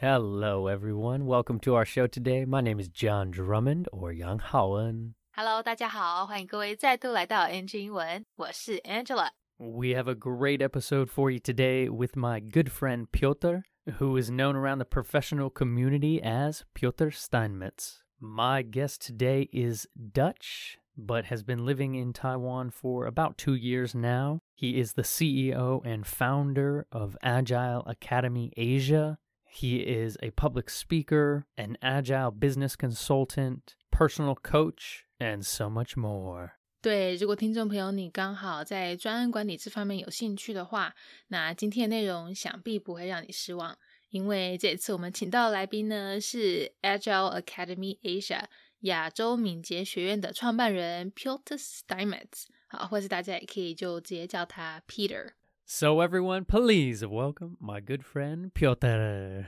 Hello, everyone. Welcome to our show today. My name is John Drummond or Yang Haoen. Hello，大家好，欢迎各位再度来到 NG 英文，我是 Angela。 We have a great episode for you today with my good friend Piotr, who is known around the professional community as Piotr Steinmetz. My guest today is Dutch, but has been living in Taiwan for about two years now. He is the CEO and founder of Agile Academy Asia. He is a public speaker, an agile business consultant, personal coach, and so much more. 对，如果听众朋友你刚好在专案管理这方面有兴趣的话，那今天的内容想必不会让你失望，因为这次我们请到的来宾呢是 Agile Academy Asia 亚洲敏捷学院的创办人 Piotr Steinmetz，好，或是大家也可以就直接叫他 Peter。 So, everyone, please welcome my good friend Piotr.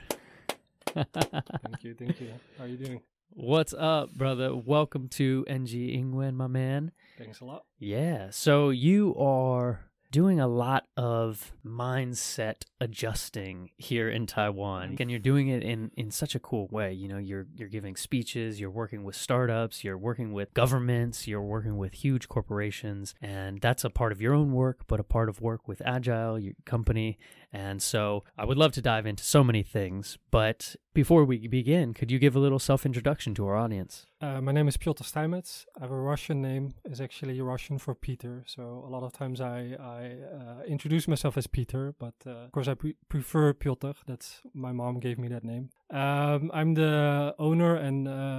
Thank you, thank you. How are you doing? What's up, brother? Welcome to NG Ingwen, my man. Thanks a lot. Yeah, so you are doing a lot of mindset adjusting here in Taiwan. And you're doing it in in such a cool way. You know you're you're giving speeches you're working with startups you're working with governments you're working with huge corporations and that's a part of your own work but a part of work with agile your company and so I would love to dive into so many things but before we begin could you give a little self-introduction to our audience Uh, my name is Piotr Steinmetz. I have a Russian name. It's actually Russian for Peter. So a lot of times I, I uh, introduce myself as Peter, but uh, of course I pre- prefer Piotr. That's my mom gave me that name. Um, I'm the owner and uh,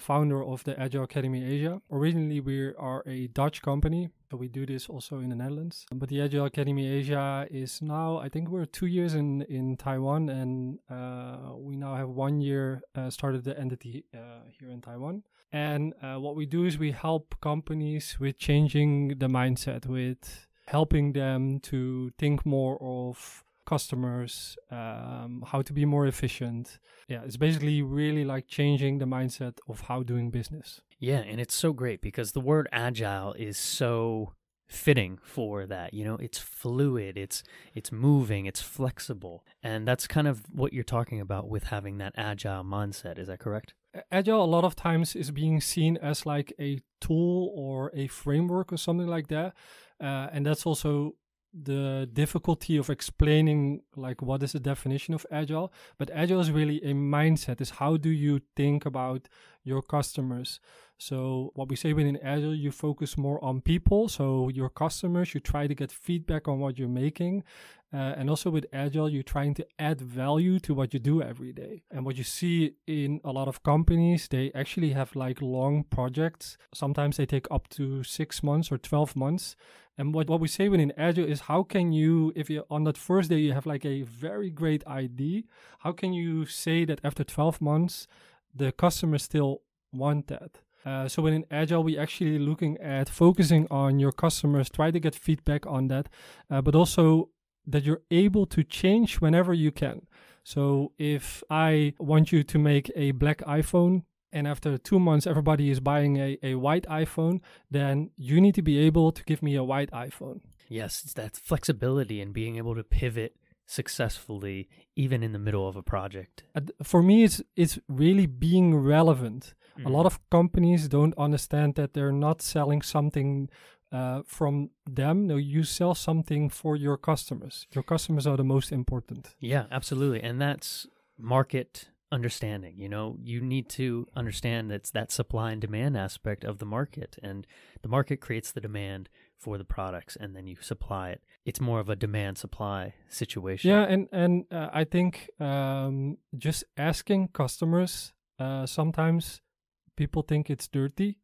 founder of the Agile Academy Asia. Originally, we are a Dutch company, so we do this also in the Netherlands. But the Agile Academy Asia is now, I think, we're two years in in Taiwan, and uh, we now have one year uh, started the entity uh, here in Taiwan. And uh, what we do is we help companies with changing the mindset, with helping them to think more of customers, um, how to be more efficient. Yeah, it's basically really like changing the mindset of how doing business. Yeah, and it's so great because the word agile is so fitting for that. You know, it's fluid, it's it's moving, it's flexible. And that's kind of what you're talking about with having that agile mindset. Is that correct? Agile a lot of times is being seen as like a tool or a framework or something like that. Uh, and that's also the difficulty of explaining like what is the definition of agile but agile is really a mindset is how do you think about your customers. So what we say within agile you focus more on people so your customers you try to get feedback on what you're making uh, and also with agile you're trying to add value to what you do every day. And what you see in a lot of companies they actually have like long projects. Sometimes they take up to six months or 12 months. And what, what we say within Agile is how can you, if you on that first day you have like a very great ID, how can you say that after 12 months the customers still want that? Uh, so within Agile, we actually looking at focusing on your customers, try to get feedback on that, uh, but also that you're able to change whenever you can. So if I want you to make a black iPhone, and after two months everybody is buying a, a white iphone then you need to be able to give me a white iphone Yes, it's that flexibility and being able to pivot successfully even in the middle of a project. For me it's it's really being relevant a lot mm-hmm. of companies don't understand that they're not selling something uh, from them no you sell something for your customers your customers are the most important Yeah, absolutely. And that's market understanding. You know, you need to understand that's that supply and demand aspect of the market. And the market creates the demand for the products and then you supply it. It's more of a demand supply situation. Yeah, and and uh, I think um, just asking customers uh, sometimes people think it's dirty,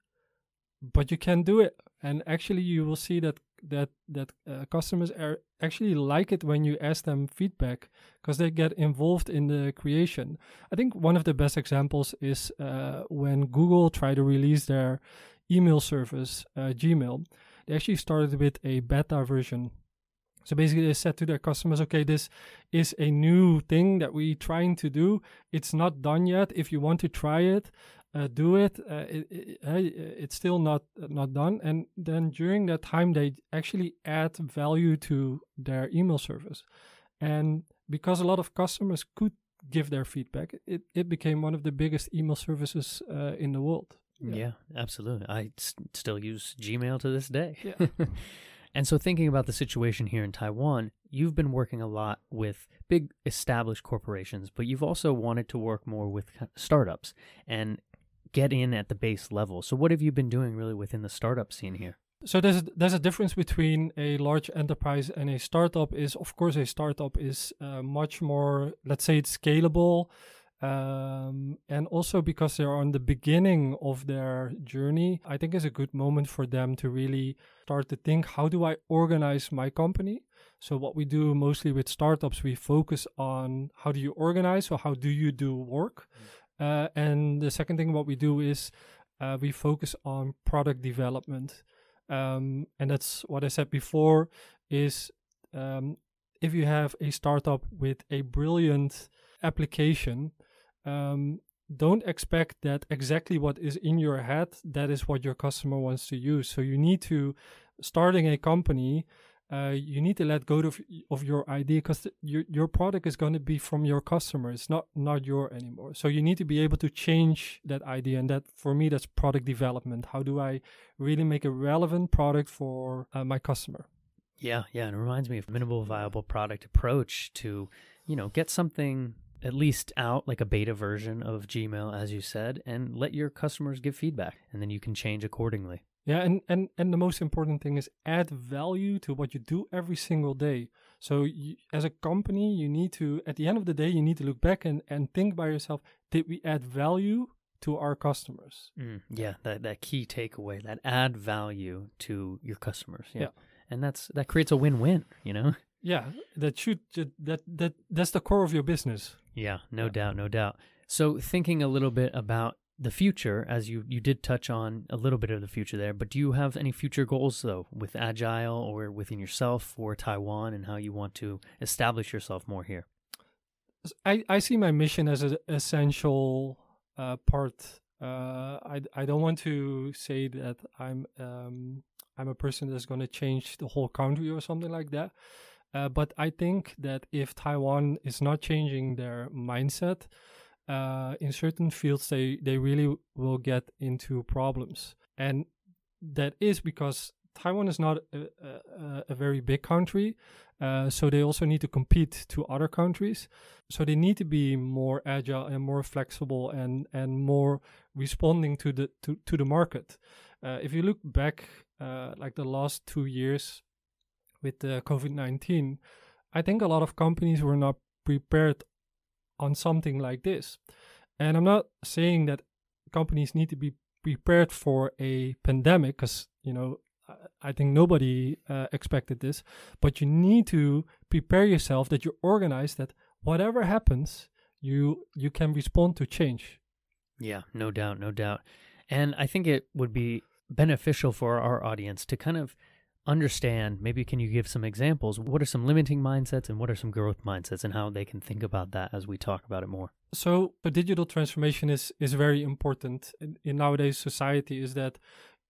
but you can do it, and actually you will see that that that uh, customers are actually like it when you ask them feedback because they get involved in the creation. I think one of the best examples is uh, when Google tried to release their email service, uh, Gmail. They actually started with a beta version so basically, they said to their customers, okay, this is a new thing that we're trying to do. It's not done yet. If you want to try it, uh, do it. Uh, it, it uh, it's still not not done. And then during that time, they actually add value to their email service. And because a lot of customers could give their feedback. It it became one of the biggest email services uh, in the world. Yeah, yeah absolutely. I s- still use Gmail to this day. Yeah. and so, thinking about the situation here in Taiwan, you've been working a lot with big established corporations, but you've also wanted to work more with startups and get in at the base level. So, what have you been doing really within the startup scene here? So there's there's a difference between a large enterprise and a startup. Is of course a startup is uh, much more, let's say, it's scalable, um, and also because they're on the beginning of their journey. I think is a good moment for them to really start to think: How do I organize my company? So what we do mostly with startups, we focus on how do you organize, or how do you do work, uh, and the second thing what we do is uh, we focus on product development um, and that's what I said before is um, if you have a startup with a brilliant application, um, don't expect that exactly what is in your head that is what your customer wants to use. So you need to starting a company. Uh, you need to let go of, of your idea because your your product is going to be from your customer. It's not not your anymore. So you need to be able to change that idea, and that for me that's product development. How do I really make a relevant product for uh, my customer? Yeah, yeah, and it reminds me of minimal viable product approach to, you know, get something at least out like a beta version of Gmail as you said and let your customers give feedback and then you can change accordingly. Yeah, and, and, and the most important thing is add value to what you do every single day. So, you, as a company, you need to, at the end of the day, you need to look back and, and think by yourself did we add value to our customers? Mm, yeah, that, that key takeaway, that add value to your customers. Yeah. Yeah. And that's that creates a win win, you know? Yeah, that should, that, that, that's the core of your business. Yeah, no Yeah. doubt, no doubt. So thinking a little bit about the future, as you you did touch on a little bit of the future there, but do you have any future goals though with Agile or within yourself for Taiwan and how you want to establish yourself more here? I, I see my mission as an essential uh, part. Uh, I, I don't want to say that I'm um, I'm a person that's going to change the whole country or something like that. Uh, but I think that if Taiwan is not changing their mindset uh, in certain fields, they they really will get into problems, and that is because Taiwan is not a, a, a very big country, uh, so they also need to compete to other countries. So they need to be more agile and more flexible and and more responding to the to, to the market. Uh, if you look back, uh, like the last two years with the COVID nineteen, I think a lot of companies were not prepared on something like this. And I'm not saying that companies need to be prepared for a pandemic because you know I- think nobody uh, expected this, but you need to prepare yourself that you're organized that whatever happens, you you can respond to change. Yeah, no doubt, no doubt. And I think it would be beneficial for our audience to kind of understand maybe can you give some examples what are some limiting mindsets and what are some growth mindsets and how they can think about that as we talk about it more So the digital transformation is is very important in, in nowadays society. Is that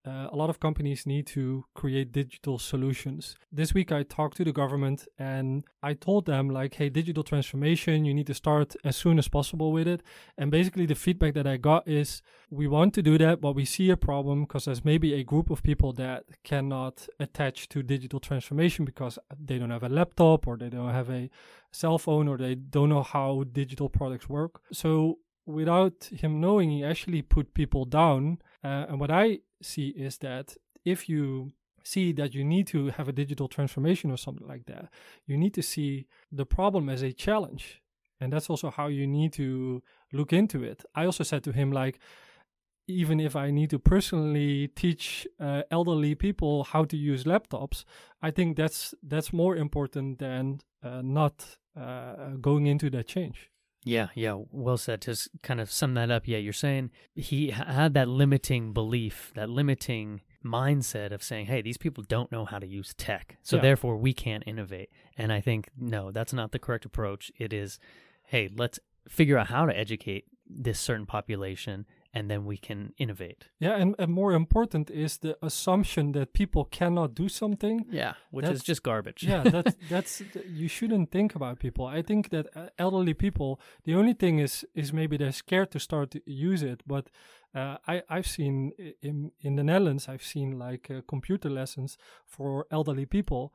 uh, a lot of companies need to create digital solutions. This week I talked to the government and I told them like, hey, digital transformation, you need to start as soon as possible with it. And basically the feedback that I got is we want to do that, but we see a problem because there's maybe a group of people that cannot attach to digital transformation because they don't have a laptop or they don't have a cell phone or they don't know how digital products work. So without him knowing, he actually put people down. Uh, and what I see is that if you see that you need to have a digital transformation or something like that, you need to see the problem as a challenge. And that's also how you need to look into it. I also said to him, like, even if I need to personally teach uh, elderly people how to use laptops, I think that's that's more important than uh, not uh, going into that change. Yeah, yeah, well said. To kind of sum that up, yeah, you're saying he had that limiting belief, that limiting mindset of saying, hey, these people don't know how to use tech, so Yeah. therefore we can't innovate. And I think, no, that's not the correct approach. It is, hey, let's figure out how to educate this certain population and then we can innovate. Yeah, and, and more important is the assumption that people cannot do something. Yeah, which is just garbage. yeah, that's that's you shouldn't think about people. I think that uh, elderly people, the only thing is is maybe they're scared to start to use it. But uh, I I've seen in in the Netherlands, I've seen like uh, computer lessons for elderly people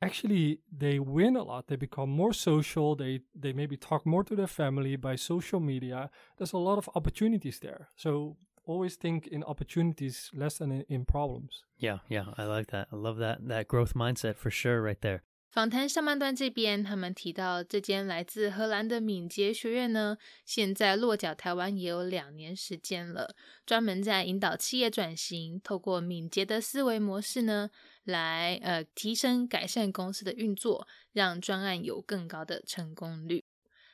Actually, they win a lot. They become more social. They they maybe talk more to their family by social media. There's a lot of opportunities there. So always think in opportunities less than in, in problems. yeah, yeah. I like that. I love that that growth mindset for sure, right there. 访谈上半段这边，他们提到这间来自荷兰的敏捷学院呢，现在落脚台湾也有两年时间了，专门在引导企业转型，透过敏捷的思维模式呢， 来呃提升改善公司的运作，让专案有更高的成功率。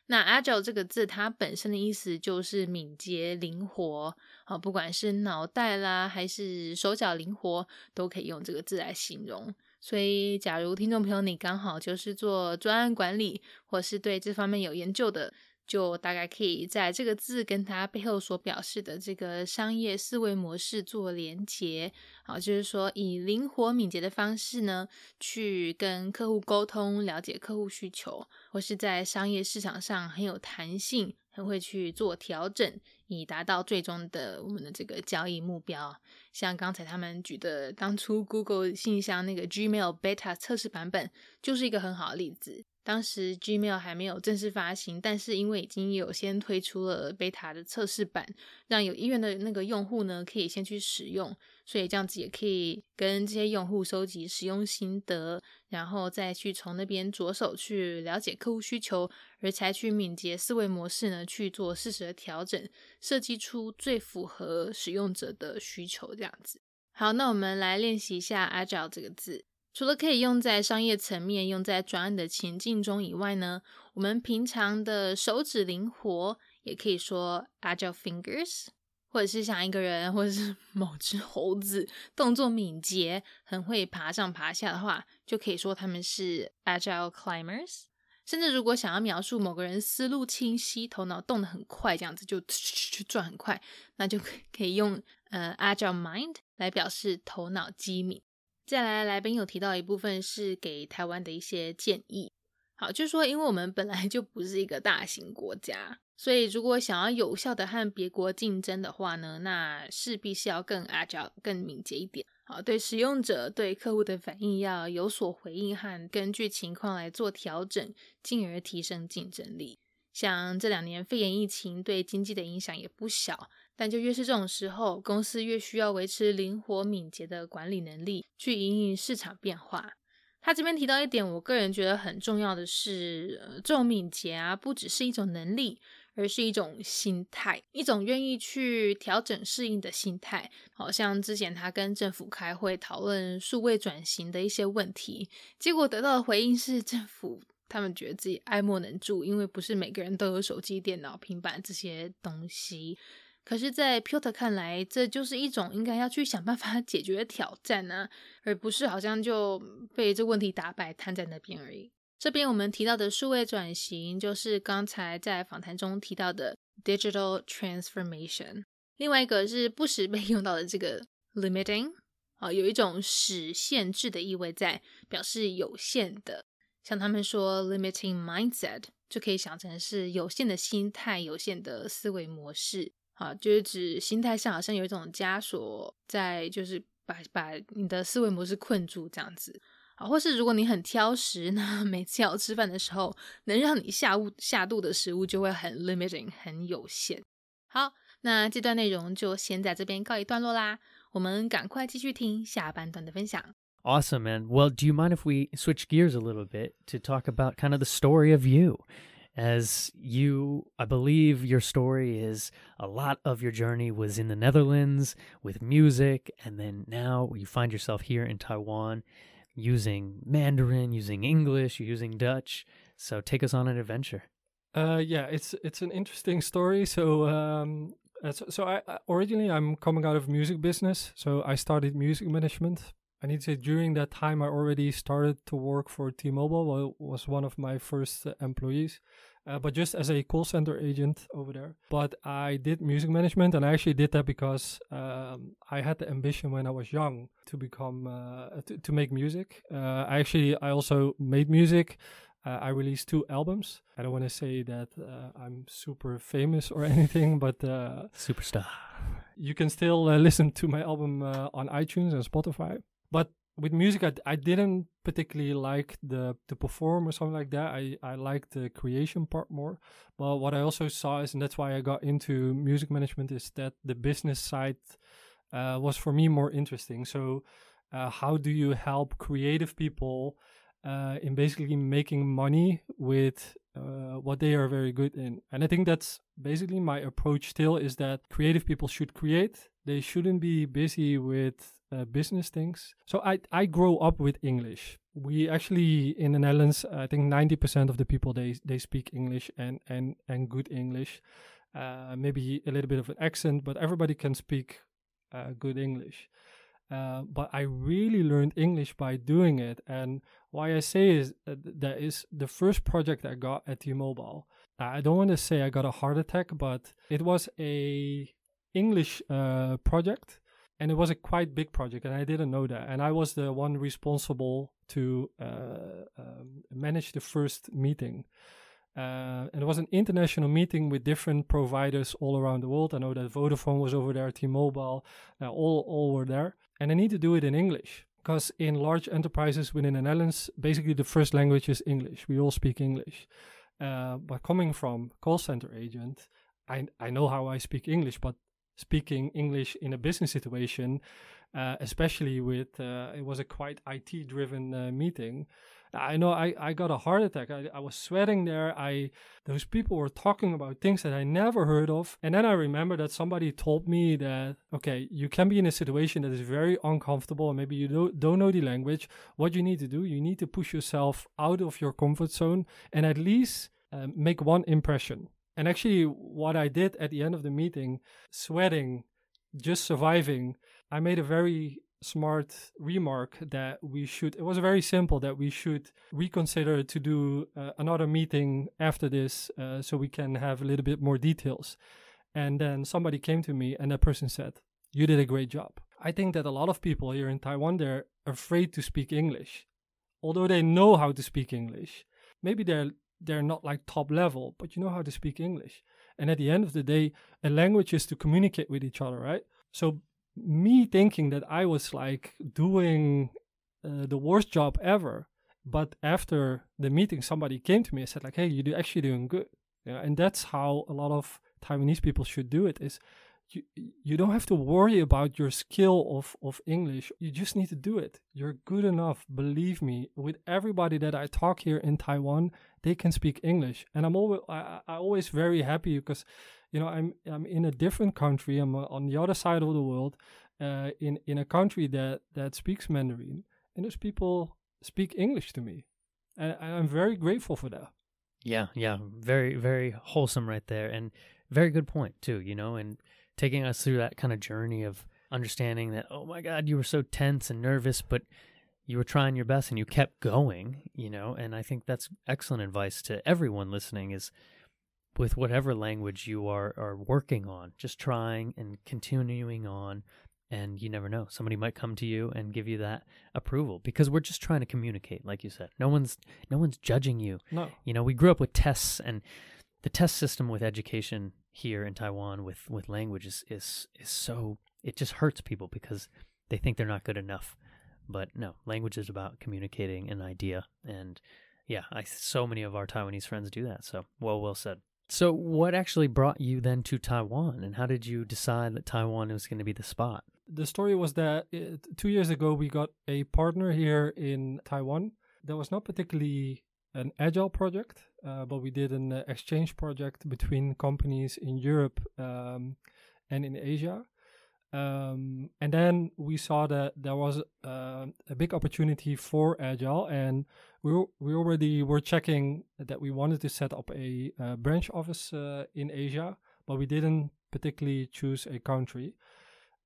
那 agile 这个字，它本身的意思就是敏捷、灵活，啊，不管是脑袋啦，还是手脚灵活，都可以用这个字来形容。所以，假如听众朋友你刚好就是做专案管理，或是对这方面有研究的，就大概可以在这个字跟它背后所表示的这个商业思维模式做连结。好，就是说以灵活敏捷的方式呢，去跟客户沟通，了解客户需求，或是在商业市场上很有弹性，很会去做调整，以达到最终的我们的这个交易目标。像刚才他们举的，当初 Google 信箱那个 Gmail Beta 测试版本，就是一个很好的例子。当时 Gmail 还没有正式发行，但是因为已经有先推出了 Beta 的测试版，让有意愿的那个用户呢，可以先去使用，所以这样子也可以跟这些用户收集使用心得，然后再去从那边着手去了解客户需求，而采取敏捷思维模式呢，去做适时的调整，设计出最符合使用者的需求，这样子。好，那我们来练习一下 agile 这个字。除了可以用在商业层面、用在专案的情境中以外呢，我们平常的手指灵活，也可以说 agile fingers，或者是像一个人或者是 某只猴子动作敏捷，很会爬上爬下的话，就可以说他们是 agile climbers。甚至如果想要描述某个人思路清晰、头脑动得很快，这样子就 去转很快，那就可以用呃 agile mind 来表示头脑机敏。再来，来宾有提到一部分是给台湾的一些建议。好，就是说，因为我们本来就不是一个大型国家，所以如果想要有效的和别国竞争的话呢，那势必是要更 agile、更敏捷一点。好，对使用者、对客户的反应要有所回应和根据情况来做调整，进而提升竞争力。像这两年肺炎疫情对经济的影响也不小，但就越是这种时候，公司越需要维持灵活敏捷的管理能力，去应应市场变化。他这边提到一点，我个人觉得很重要的是，呃，这种敏捷啊，不只是一种能力，而是一种心态，一种愿意去调整适应的心态。好像之前他跟政府开会讨论数位转型的一些问题，结果得到的回应是政府。他们觉得自己爱莫能助，因为不是每个人都有手机、电脑、平板这些东西。可是，在 Peter 看来，这就是一种应该要去想办法 解决的挑战呢、而不是好像就被这问题打败，瘫在那边而已。这边我们提到的数位转型，就是刚才在访谈中提到的 digital transformation。另外一个是不时被 用到的这个 limiting 啊，有一种使限制的意味在，表示有限的。像他们说 limiting mindset，就可以想成是有限的心态、有限的思维模式。啊，就是指心态上好像有一种枷锁在，就是把把你的思维模式困住这样子。啊，或是如果你很挑食，那每次要吃饭的时候，能让你下物下肚的食物就会很 limiting，很有限。好，那这段内容就先在这边告一段落啦。我们赶快继续听下半段的分享。Awesome, man. Well, do you mind if we switch gears a little bit to talk about kind of the story of you? As you, I believe your story is a lot of your journey was in the Netherlands with music, and then now you find yourself here in Taiwan using Mandarin, using English, using Dutch. So take us on an adventure. Uh, yeah, it's it's an interesting story. So, um, uh, so, so I I- originally I'm coming out of music business. So I started music management. I need to say during that time I already started to work for T-Mobile. Well, was one of my first uh, employees, uh, but just as a call center agent over there. But I did music management, and I actually did that because um, I had the ambition when I was young to become uh, to, to make music. Uh, I actually I also made music. Uh, I released two albums. I don't want to say that uh, I'm super famous or anything, but uh, superstar. You can still listen to my album on iTunes and Spotify. But with music, I, I didn't particularly like the to perform or something like that. I I liked the creation part more. But what I also saw is, and that's why I got into music management, is that the business side uh, was for me more interesting. So, uh, how do you help creative people uh, in basically making money with uh, what they are very good in? And I think that's basically my approach. Still, is that creative people should create. They shouldn't be busy with uh, business things. So I I grow up with English. We actually in the Netherlands, I think ninety percent of the people they they speak English and and and good English. Uh, maybe a little bit of an accent, but everybody can speak uh, good English. Uh, but I really learned English by doing it. And why I say is uh, that is the first project I got at T-Mobile. I don't want to say I got a heart attack, but it was a English uh, project and it was a quite big project and i didn't know that. And i was the one responsible to uh, um, manage the first meeting. Uh, and it was an international meeting with different providers all around the world. I know that vodafone was over there t-mobile uh, all, all were there. And i need to do it in english because in large enterprises within the netherlands basically the first language is english. We all speak english. Uh, but coming from call center agent I, I know how I speak English, but speaking English in a business situation, uh, especially with uh, it was a quite IT driven uh, meeting. I know I, I got a heart attack. I, I was sweating there. I those people were talking about things that I never heard of. And then I remember that somebody told me that okay, you can be in a situation that is very uncomfortable and maybe you don't, don't know the language. What you need to do, you need to push yourself out of your comfort zone and at least um, make one impression. And actually, what I did at the end of the meeting, sweating, just surviving, I made a very smart remark that we should, it was very simple that we should reconsider to do uh, another meeting after this uh, so we can have a little bit more details. And then somebody came to me and that person said, You did a great job. I think that a lot of people here in Taiwan, they're afraid to speak English. Although they know how to speak English, maybe they're they're not like top level, but you know how to speak English. And at the end of the day, a language is to communicate with each other, right? So me thinking that I was like doing uh, the worst job ever, but after the meeting, somebody came to me and said like, "Hey, you're actually doing good." Yeah, and that's how a lot of Taiwanese people should do it. Is you you don't have to worry about your skill of of English. You just need to do it. You're good enough. Believe me. With everybody that I talk here in Taiwan, they can speak English, and I'm always I, I always very happy because, you know, I'm I'm in a different country. I'm uh, on the other side of the world, uh, in in a country that that speaks Mandarin, and those people speak English to me, and I'm very grateful for that. Yeah, yeah, very very wholesome right there, and very good point too. You know, and taking us through that kind of journey of understanding that oh my god you were so tense and nervous but you were trying your best and you kept going you know? And i think that's excellent advice to everyone listening is with whatever language you are are working on just trying and continuing on and you never know somebody might come to you and give you that approval because we're just trying to communicate like you said. No one's no one's judging you. No. You know we grew up with tests and the test system with education here in Taiwan with with language is is is so it just hurts people because they think they're not good enough. But no, language is about communicating an idea, and yeah, I so many of our Taiwanese friends do that. So well, well said. So, what actually brought you then to Taiwan, and how did you decide that Taiwan was going to be the spot? The story was that it, two years ago we got a partner here in Taiwan that was not particularly an agile project, uh, but we did an uh, exchange project between companies in Europe um, and in Asia. Um, and then we saw that there was uh, a big opportunity for agile, and we we already were checking that we wanted to set up a, a branch office uh, in Asia, but we didn't particularly choose a country.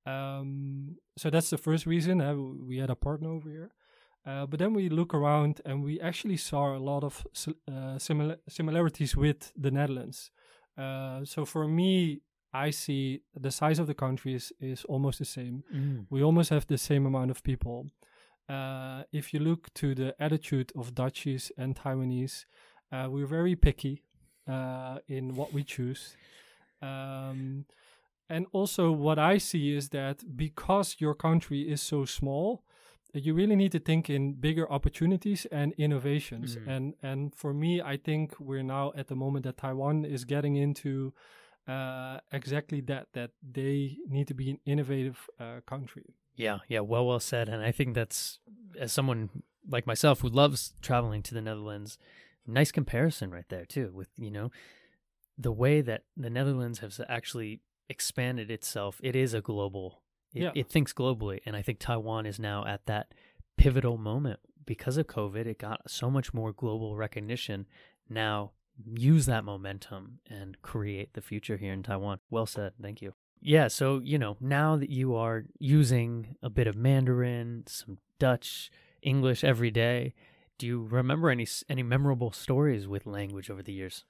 Um, so that's the first reason. Uh, we had a partner over here. Uh, but then we look around and we actually saw a lot of uh, simila- similarities with the Netherlands. Uh, so for me, I see the size of the country is, is almost the same. Mm. We almost have the same amount of people. Uh, if you look to the attitude of Dutchies and Taiwanese, uh, we're very picky uh, in what we choose. Um, and also, what I see is that because your country is so small, you really need to think in bigger opportunities and innovations. Mm. And and for me, I think we're now at the moment that Taiwan is getting into uh, exactly that. That they need to be an innovative uh, country. Yeah, yeah, well, well said. And I think that's, as someone like myself who loves traveling to the Netherlands, nice comparison right there, too, with, you know, the way that the Netherlands has actually expanded itself. It is a global, it, Yeah. it thinks globally. And I think Taiwan is now at that pivotal moment because of COVID. It got so much more global recognition. Now, use that momentum and create the future here in Taiwan. Well said. Thank you. Yeah, so you know, now that you are using a bit of Mandarin, some Dutch, English every day, do you remember any any memorable stories with language over the years?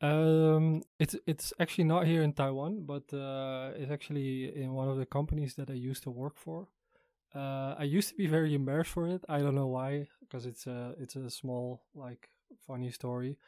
Um, it's it's actually not here in Taiwan, but uh, it's actually in one of the companies that I used to work for. Uh, I used to be very embarrassed for it. I don't know why, because it's a it's a small like funny story.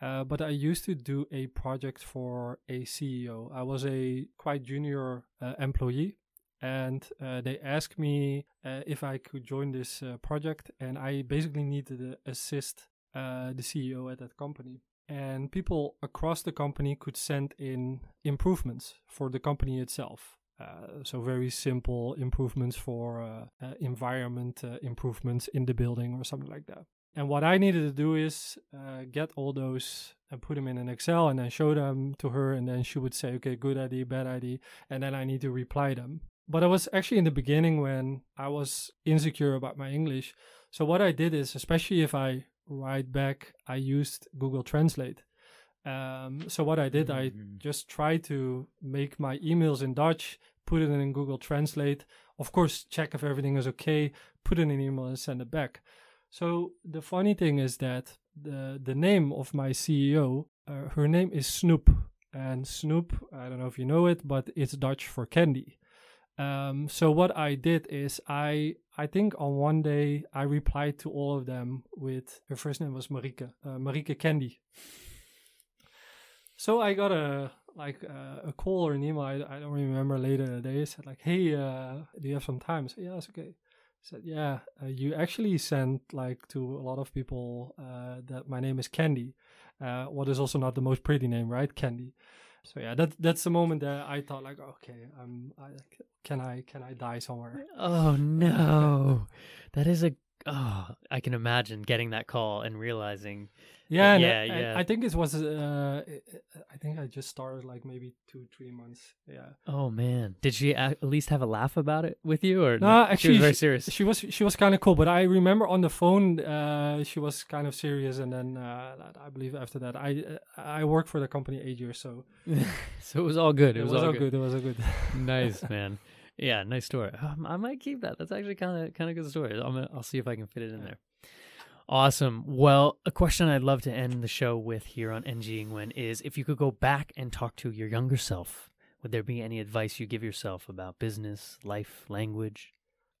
Uh, but I used to do a project for a CEO. I was a quite junior uh, employee, and uh, they asked me uh, if I could join this project, and I basically needed to assist the CEO at that company and people across the company could send in improvements for the company itself. Uh, so very simple improvements for uh, uh, environment uh, improvements in the building or something like that. And what I needed to do is uh, get all those and put them in an Excel and then show them to her, and then she would say, "Okay, good idea, bad idea," and then I need to reply them. But I was actually in the beginning when I was insecure about my English. So what I did is, especially if I write back, I used Google Translate. Um, so what I did, I Mhm. just tried to make my emails in Dutch, put it in Google Translate. Of course, check if everything is okay, put in an email and send it back. So the funny thing is that the the name of my CEO, uh, her name is Snoep, and Snoep, I don't know if you know it, but it's Dutch for candy. Um, so what I did is I I think on one day I replied to all of them with her first name was Marika uh, Marike Candy. So I got a like uh, a call or an email. I, I don't remember later in the day. Said like, "Hey, uh, do you have some time?" I said, "Yeah, it's okay." said, "Yeah, uh, you actually sent like to a lot of people uh, that my name is Candy, uh, what is also not the most pretty name, right? Candy." So yeah, that that's the moment that I thought like, okay, um, I, can I can I die somewhere? Oh no, that is a. Oh, I can imagine getting that call and realizing. Yeah, and, Yeah, and yeah. I think it was. Uh, I think I just started like maybe two, three months. Yeah. Oh man, did she at least have a laugh about it with you, or No, she actually, was very she- serious? She was she was kind of cool, but I remember on the phone uh, she was kind of serious, and then uh, I believe after that I uh, I worked for the company eight years, so so it was all good. It, it, was, was, all all good. good. It was all good. nice man. Yeah, nice story. Um, I might keep that. That's actually kind of kind of good story. I'm gonna, I'll see if I can fit it in there. Awesome. Well, a question I'd love to end the show with here on NG Ingwen is if you could go back and talk to your younger self, would there be any advice you give yourself about business, life, language?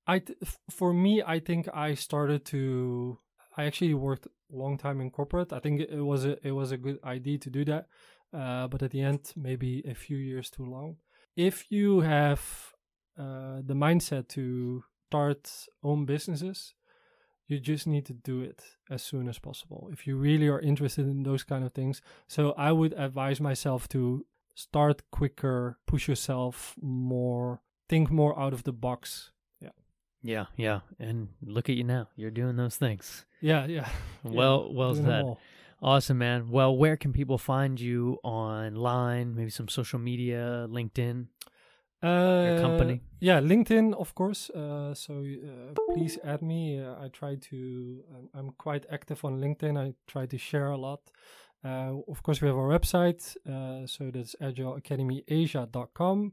I th- for me, I think I started to. I actually worked a long time in corporate. I think it was a it was a good idea to do that, uh, but at the end, maybe a few years too long. If you have uh, the mindset to start own businesses, you just need to do it as soon as possible. If you really are interested in those kind of things, so I would advise myself to start quicker, push yourself more, think more out of the box. Yeah, yeah. Yeah. And look at you now. You're doing those things. Yeah, yeah. Well, well said. Awesome, man. Well, where can people find you online? Maybe some social media, LinkedIn. Uh, company? Yeah, LinkedIn, of course. Uh, so uh, please add me. Uh, I try to. I'm, I'm quite active on LinkedIn. I try to share a lot. Uh, of course, we have our website. Uh, so that's agileacademyasia.com.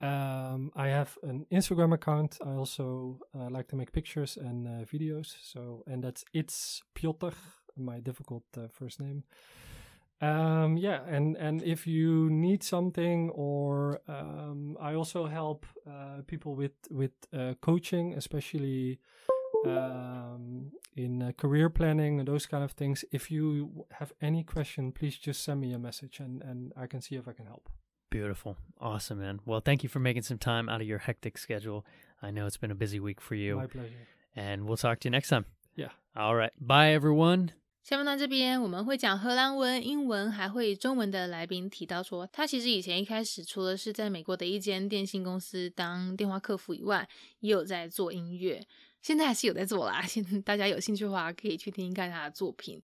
Um, I have an Instagram account. I also uh, like to make pictures and uh, videos. So, and that's it's Piotr, my difficult uh, first name. Um, yeah, and and if you need something, or um, I also help uh, people with with uh, coaching, especially um, in uh, career planning and those kind of things. If you have any question, please just send me a message, and and I can see if I can help. Beautiful. Awesome, man. Well, thank you for making some time out of your hectic schedule. I know it's been a busy week for you. My pleasure. And we'll talk to you next time. Yeah. All right. Bye, everyone. 下面到这边，我们会讲荷兰文、英文，还会中文的来宾提到说，他其实以前一开始除了是在美国的一间电信公司当电话客服以外，也有在做音乐，现在还是有在做啦。现大家有兴趣的话，可以去听听看他的作品。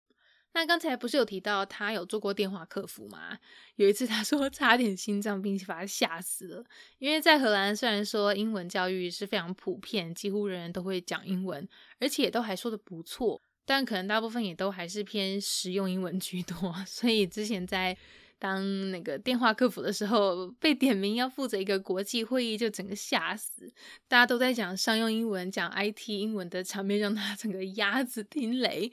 那刚才不是有提到他有做过电话客服吗？有一次他说差点心脏病，把他吓死了。因为在荷兰，虽然说英文教育是非常普遍，几乎人人都会讲英文，而且都还说的不错。但可能大部分也都还是偏实用英文居多，所以之前在当那个电话客服的时候，被点名要负责一个国际会议，就整个吓死。大家都在讲商用英文、讲 IT 英文的场面，让他整个鸭子听雷。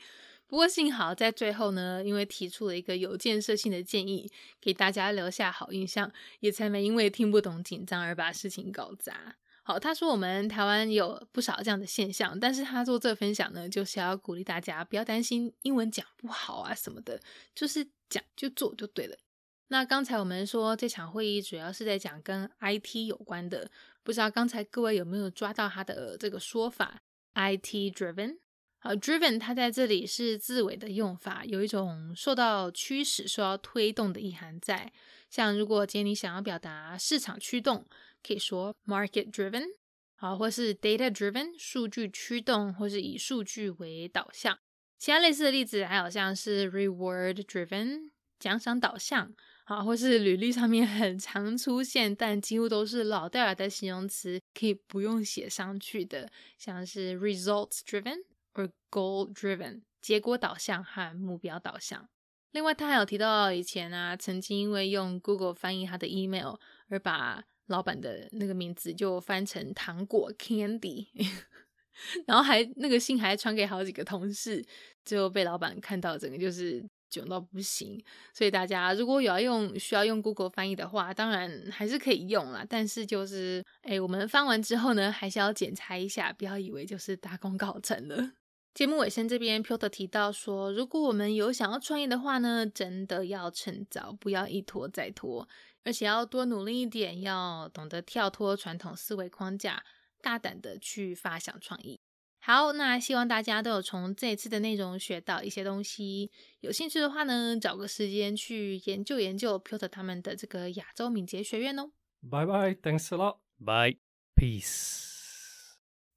不过幸好在最后呢，因为提出了一个有建设性的建议，给大家留下好印象，也才没因为听不懂紧张而把事情搞砸。好，他说我们台湾有不少这样的现象，但是他做这分享呢，就是要鼓励大家不要担心英文讲不好啊什么的，就是讲就做就对了。那刚才我们说这场会议主要是在讲跟 IT 有关的，不知道刚才各位有没有抓到他的这个说法？IT driven，好，driven 它在这里是字尾的用法，有一种受到驱使、受到推动的意涵在。像如果今天你想要表达市场驱动。可以说 market driven，好，或是 data driven，数据驱动，或是以数据为导向。其他类似的例子还有像是 reward driven，奖赏导向，好，或是履历上面很常出现，但几乎都是老掉牙的形容词，可以不用写上去的，像是 results driven 或 goal driven，结果导向和目标导向。另外，他还有提到以前啊，曾经因为用 Google 翻译他的 email 而把老板的那个名字就翻成糖果 Candy，然后还那个信还传给好几个同事，最后被老板看到，整个就是囧到不行。所以大家如果有要用需要用 Google 翻译的话，当然还是可以用啦。但是就是哎，我们翻完之后呢，还是要检查一下，不要以为就是大功告成了。节目尾声这边，Peter 提到说，如果我们有想要创业的话呢，真的要趁早，不要一拖再拖。而且要多努力一点，要懂得跳脱传统思维框架，大胆的去发想创意。好，那希望大家都有从这次的内容学到一些东西。有兴趣的话呢，找个时间去研究研究 Peter 他们的这个亚洲敏捷学院哦。Bye bye, thanks a lot. Bye, peace.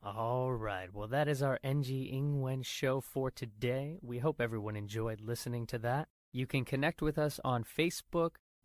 All right, well, that is our NG Ingwen show for today. We hope everyone enjoyed listening to that. You can connect with us on Facebook,